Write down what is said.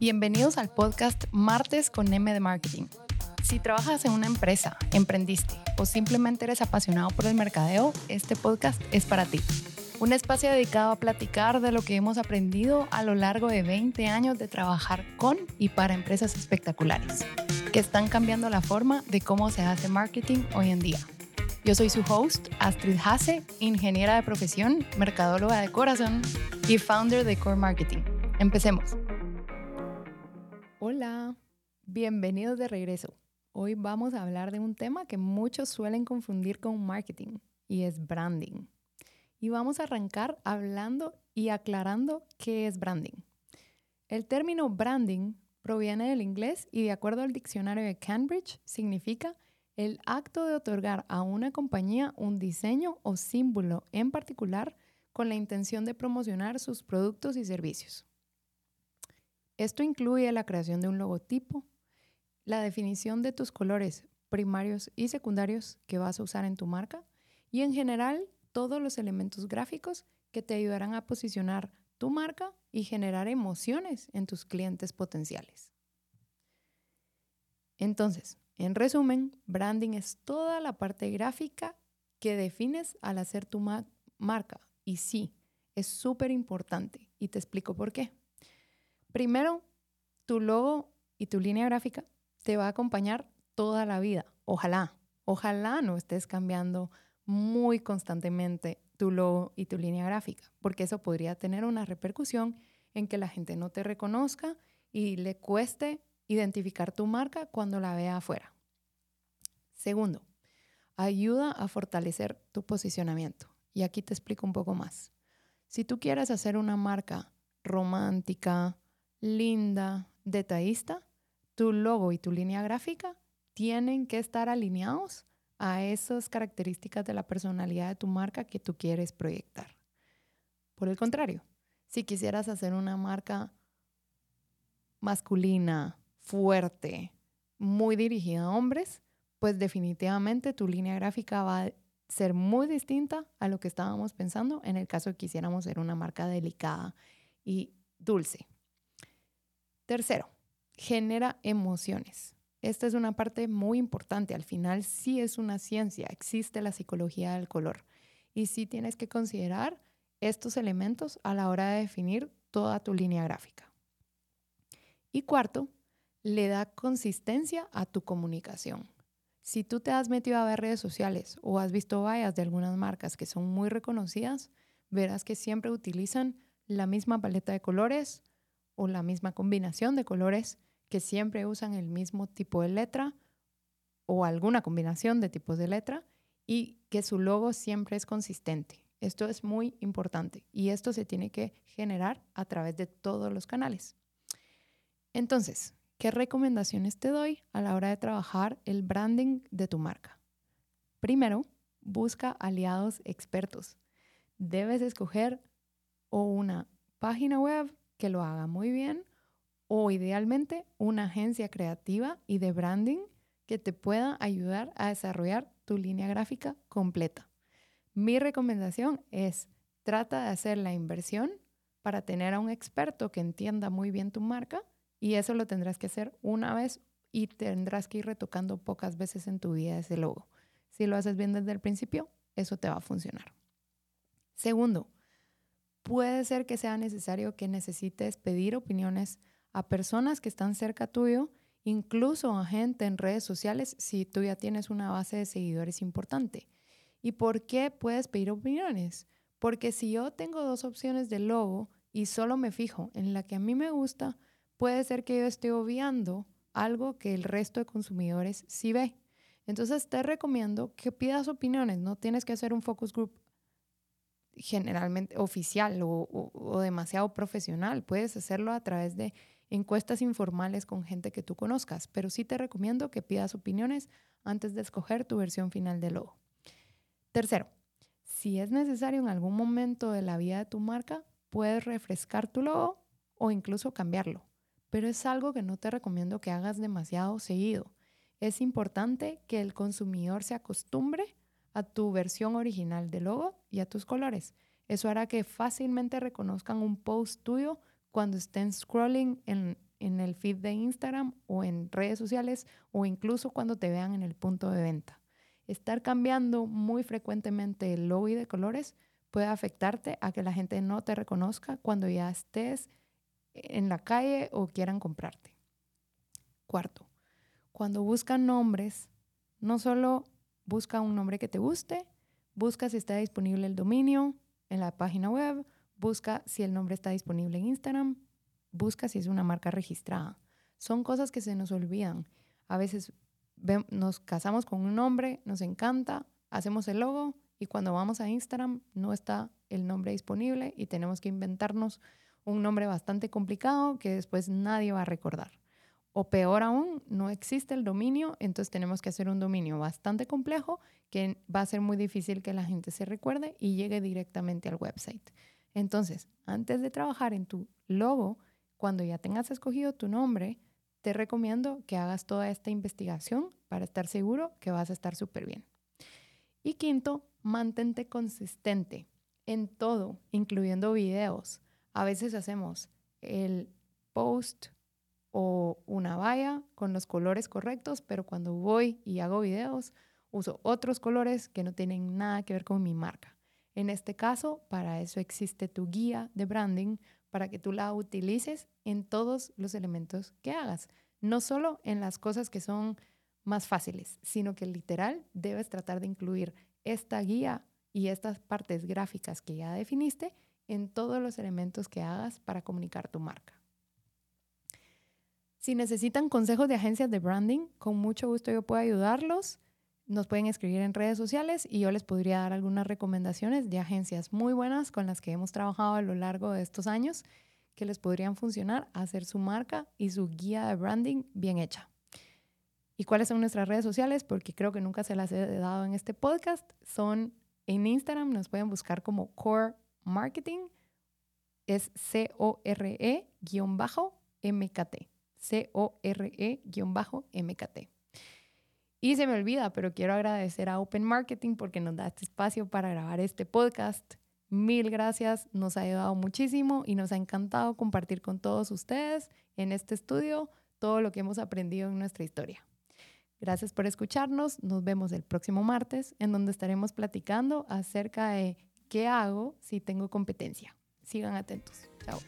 Bienvenidos al podcast Martes con M de Marketing. Si trabajas en una empresa, emprendiste o simplemente eres apasionado por el mercadeo, este podcast es para ti. Un espacio dedicado a platicar de lo que hemos aprendido a lo largo de 20 años de trabajar con y para empresas espectaculares, que están cambiando la forma de cómo se hace marketing hoy en día. Yo soy su host, Astrid Hase, ingeniera de profesión, mercadóloga de corazón y founder de Core Marketing. Empecemos. Hola, bienvenidos de regreso. Hoy vamos a hablar de un tema que muchos suelen confundir con marketing y es branding. Y vamos a arrancar hablando y aclarando qué es branding. El término branding proviene del inglés y de acuerdo al diccionario de Cambridge significa el acto de otorgar a una compañía un diseño o símbolo en particular con la intención de promocionar sus productos y servicios. Esto incluye la creación de un logotipo, la definición de tus colores primarios y secundarios que vas a usar en tu marca y en general todos los elementos gráficos que te ayudarán a posicionar tu marca y generar emociones en tus clientes potenciales. Entonces, en resumen, branding es toda la parte gráfica que defines al hacer tu marca. Y sí, es súper importante y te explico por qué. Primero, tu logo y tu línea gráfica te va a acompañar toda la vida. Ojalá, ojalá no estés cambiando muy constantemente tu logo y tu línea gráfica, porque eso podría tener una repercusión en que la gente no te reconozca y le cueste identificar tu marca cuando la vea afuera. Segundo, ayuda a fortalecer tu posicionamiento. Y aquí te explico un poco más. Si tú quieres hacer una marca romántica, linda, detallista, tu logo y tu línea gráfica tienen que estar alineados a esas características de la personalidad de tu marca que tú quieres proyectar. Por el contrario, si quisieras hacer una marca masculina, fuerte, muy dirigida a hombres, pues definitivamente tu línea gráfica va a ser muy distinta a lo que estábamos pensando en el caso de que quisiéramos ser una marca delicada y dulce. Tercero, genera emociones. Esta es una parte muy importante. Al final sí es una ciencia, existe la psicología del color. Y sí tienes que considerar estos elementos a la hora de definir toda tu línea gráfica. Y cuarto, le da consistencia a tu comunicación. Si tú te has metido a ver redes sociales o has visto vallas de algunas marcas que son muy reconocidas, verás que siempre utilizan la misma paleta de colores, o la misma combinación de colores que siempre usan el mismo tipo de letra o alguna combinación de tipos de letra y que su logo siempre es consistente. Esto es muy importante y esto se tiene que generar a través de todos los canales. Entonces, ¿qué recomendaciones te doy a la hora de trabajar el branding de tu marca? Primero, busca aliados expertos. Debes escoger o una página web que lo haga muy bien o idealmente una agencia creativa y de branding que te pueda ayudar a desarrollar tu línea gráfica completa. Mi recomendación es trata de hacer la inversión para tener a un experto que entienda muy bien tu marca y eso lo tendrás que hacer una vez y tendrás que ir retocando pocas veces en tu vida ese logo. Si lo haces bien desde el principio, eso te va a funcionar. Segundo, puede ser que sea necesario que necesites pedir opiniones a personas que están cerca tuyo, incluso a gente en redes sociales si tú ya tienes una base de seguidores importante. ¿Y por qué puedes pedir opiniones? Porque si yo tengo dos opciones de logo y solo me fijo en la que a mí me gusta, puede ser que yo esté obviando algo que el resto de consumidores sí ve. Entonces te recomiendo que pidas opiniones, no tienes que hacer un focus group generalmente oficial o, demasiado profesional. Puedes hacerlo a través de encuestas informales con gente que tú conozcas, pero sí te recomiendo que pidas opiniones antes de escoger tu versión final del logo. Tercero, si es necesario en algún momento de la vida de tu marca, puedes refrescar tu logo o incluso cambiarlo, pero es algo que no te recomiendo que hagas demasiado seguido. Es importante que el consumidor se acostumbre a tu versión original de logo y a tus colores. Eso hará que fácilmente reconozcan un post tuyo cuando estén scrolling en, en el feed de Instagram o en redes sociales o incluso cuando te vean en el punto de venta. Estar cambiando muy frecuentemente el logo y de colores puede afectarte a que la gente no te reconozca cuando ya estés en la calle o quieran comprarte. Cuarto, cuando buscan nombres, no solo busca un nombre que te guste, busca si está disponible el dominio en la página web, busca si el nombre está disponible en Instagram, busca si es una marca registrada. Son cosas que se nos olvidan. A veces nos casamos con un nombre, nos encanta, hacemos el logo y cuando vamos a Instagram no está el nombre disponible y tenemos que inventarnos un nombre bastante complicado que después nadie va a recordar. O peor aún, no existe el dominio, entonces tenemos que hacer un dominio bastante complejo que va a ser muy difícil que la gente se recuerde y llegue directamente al website. Entonces, antes de trabajar en tu logo, cuando ya tengas escogido tu nombre, te recomiendo que hagas toda esta investigación para estar seguro que vas a estar súper bien. Y quinto, mantente consistente en todo, incluyendo videos. A veces hacemos el post o una valla con los colores correctos, pero cuando voy y hago videos, uso otros colores que no tienen nada que ver con mi marca. En este caso, para eso existe tu guía de branding, para que tú la utilices en todos los elementos que hagas, no solo en las cosas que son más fáciles, sino que literal debes tratar de incluir esta guía y estas partes gráficas que ya definiste en todos los elementos que hagas para comunicar tu marca. Si necesitan consejos de agencias de branding, con mucho gusto yo puedo ayudarlos. Nos pueden escribir en redes sociales y yo les podría dar algunas recomendaciones de agencias muy buenas con las que hemos trabajado a lo largo de estos años que les podrían funcionar hacer su marca y su guía de branding bien hecha. ¿Y cuáles son nuestras redes sociales? Porque creo que nunca se las he dado en este podcast. Son en Instagram, nos pueden buscar como Core Marketing. Es C-O-R-E-MKT. C-O-R-E-MKT. Y se me olvida, pero quiero agradecer a Open Marketing porque nos da este espacio para grabar este podcast. Mil gracias, nos ha ayudado muchísimo y nos ha encantado compartir con todos ustedes en este estudio todo lo que hemos aprendido en nuestra historia. Gracias por escucharnos, nos vemos el próximo martes en donde estaremos platicando acerca de qué hago si tengo competencia. Sigan atentos. Chao.